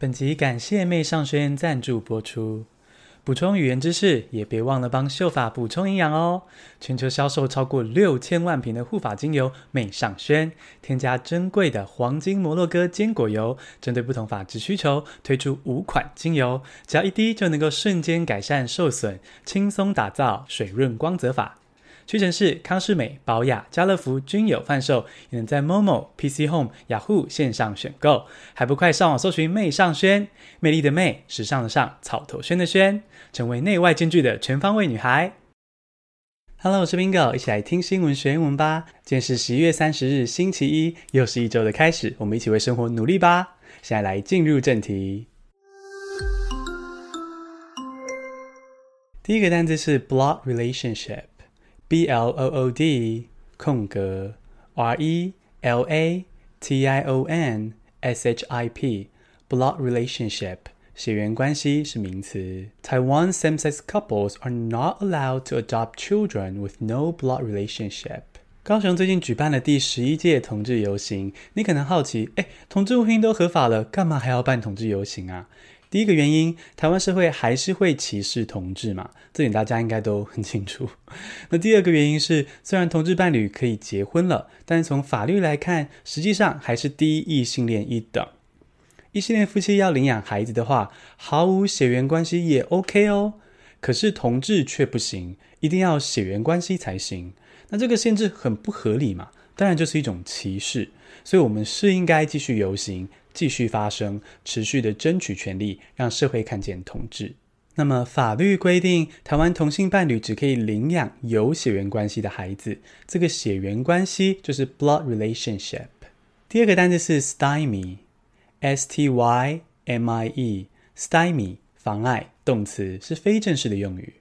本集感谢妹尚轩赞助播出。补充语言知识，也别忘了帮秀发补充营养哦。全球销售超过六千万瓶的护发精油，妹尚轩添加珍贵的黄金摩洛哥坚果油，针对不同发质需求推出五款精油，只要一滴就能够瞬间改善受损，轻松打造水润光泽发。屈臣氏、康是美、宝雅、家乐福均有贩售，也能在 Momo、PC Home、雅虎线上选购，还不快上网搜寻“魅尚轩”，魅力的魅，时尚的尚，草头轩的轩，成为内外兼具的全方位女孩。Hello，我是 Bingo，一起来听新闻学英文吧。今天是十一月三十日，星期一，又是一周的开始，我们一起为生活努力吧。现在来进入正题，第一个单词是 “block relationship。B L O O D 空格 R E L A T I O N S H I P blood relationship 血缘关系是名词。Taiwan same-sex couples are not allowed to adopt children with no blood relationship。高雄最近举办了第十一届同志游行，你可能好奇，哎，同志婚姻都合法了，干嘛还要办同志游行啊？ 第一个原因，台湾社会还是会歧视同志嘛，这点大家应该都很清楚。那第二个原因是，虽然同志伴侣可以结婚了，但是从法律来看，实际上还是低异性恋一等。异性恋夫妻要领养孩子的话，毫无血缘关系也 OK 哦。可是同志却不行，一定要血缘关系才行。那这个限制很不合理嘛，当然就是一种歧视。所以，我们是应该继续游行。继续发声，持续的争取权利，让社会看见同志。那么，法律规定，台湾同性伴侣只可以领养有血缘关系的孩子。这个血缘关系就是 blood relationship。第二个单词是 stymie，s t y m i e，stymie 妨碍，动词是非正式的用语。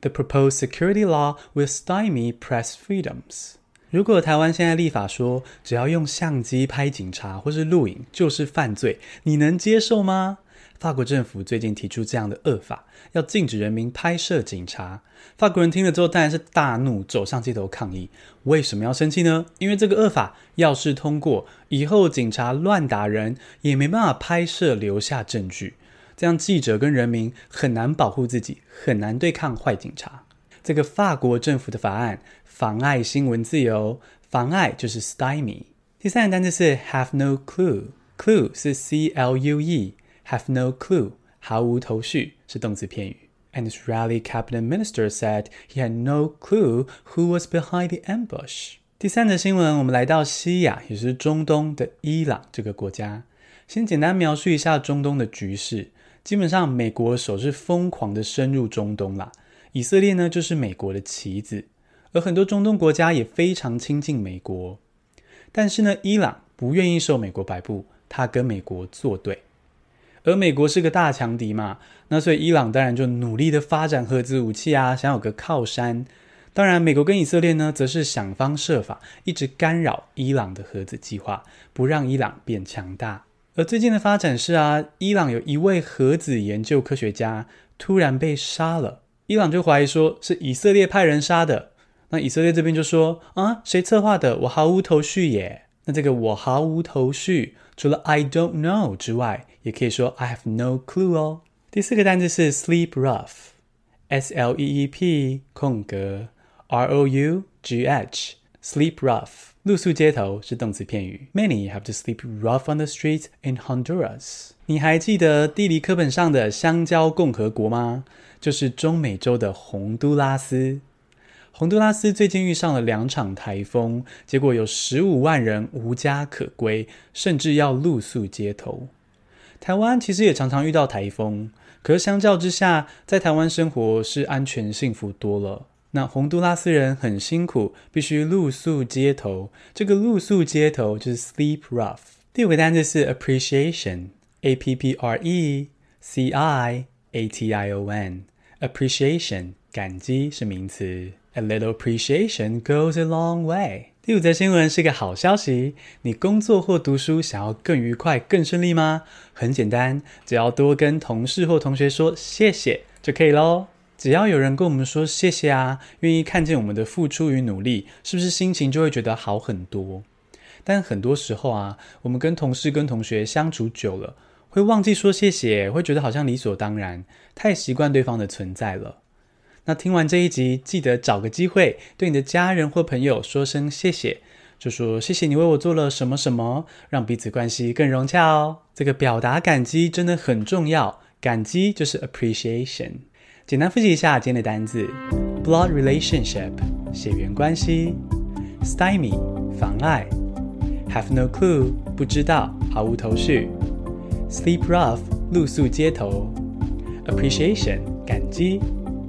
The proposed security law will stymie press freedoms。如果台湾现在立法说，只要用相机拍警察或是录影就是犯罪，你能接受吗？法国政府最近提出这样的恶法，要禁止人民拍摄警察。法国人听了之后当然是大怒，走上街头抗议。为什么要生气呢？因为这个恶法要是通过，以后警察乱打人也没办法拍摄留下证据，这样记者跟人民很难保护自己，很难对抗坏警察。这个法国政府的法案妨碍新闻自由，妨碍就是 stymie。第三个单词是 have no clue，clue 是 c l u e，have no clue 毫无头绪是动词片语。And Israeli cabinet minister said he had no clue who was behind the ambush。第三则新闻，我们来到西亚，也是中东的伊朗这个国家。先简单描述一下中东的局势。基本上，美国手是疯狂的深入中东啦。以色列呢，就是美国的棋子，而很多中东国家也非常亲近美国。但是呢，伊朗不愿意受美国摆布，他跟美国作对。而美国是个大强敌嘛，那所以伊朗当然就努力的发展核子武器啊，想有个靠山。当然，美国跟以色列呢，则是想方设法一直干扰伊朗的核子计划，不让伊朗变强大。而最近的发展是啊，伊朗有一位核子研究科学家突然被杀了。伊朗就怀疑说是以色列派人杀的，那以色列这边就说啊，谁策划的？我毫无头绪耶。那这个我毫无头绪，除了 I don't know 之外，也可以说 I have no clue 哦。第四个单词是 sleep rough，S L E E P 空格 R O U G H Sleep rough，露宿街头是动词片语。Many have to sleep rough on the streets in Honduras。你还记得地理课本上的香蕉共和国吗？就是中美洲的洪都拉斯。洪都拉斯最近遇上了两场台风，结果有十五万人无家可归，甚至要露宿街头。台湾其实也常常遇到台风，可是相较之下，在台湾生活是安全幸福多了。那洪都拉斯人很辛苦，必须露宿街头。这个露宿街头就是 sleep rough。第五个单词是 appreciation，A P P R E C I A T I O N。Appreciation 感激是名词，A little appreciation goes a long way。第五则新闻是个好消息，你工作或读书想要更愉快、更顺利吗？很简单，只要多跟同事或同学说谢谢就可以喽。只要有人跟我们说谢谢啊，愿意看见我们的付出与努力，是不是心情就会觉得好很多？但很多时候啊，我们跟同事跟同学相处久了，会忘记说谢谢，会觉得好像理所当然，太习惯对方的存在了。那听完这一集，记得找个机会对你的家人或朋友说声谢谢，就说谢谢你为我做了什么什么，让彼此关系更融洽哦。这个表达感激真的很重要，感激就是 appreciation。简单复习一下今天的单词：blood relationship 血缘关系，stymie 妨碍，have no clue 不知道毫无头绪，sleep rough 露宿街头，appreciation 感激。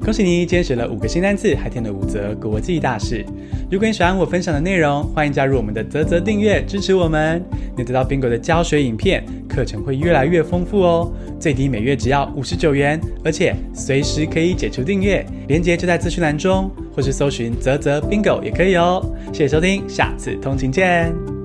恭喜你，今天学了五个新单词，还添了五则国际大事。如果你喜欢我分享的内容，欢迎加入我们的泽泽订阅，支持我们。你得到 Bingo 的教学影片，课程会越来越丰富哦。最低每月只要五十九元，而且随时可以解除订阅。链接就在资讯栏中，或是搜寻泽泽 Bingo 也可以哦。谢谢收听，下次通勤见。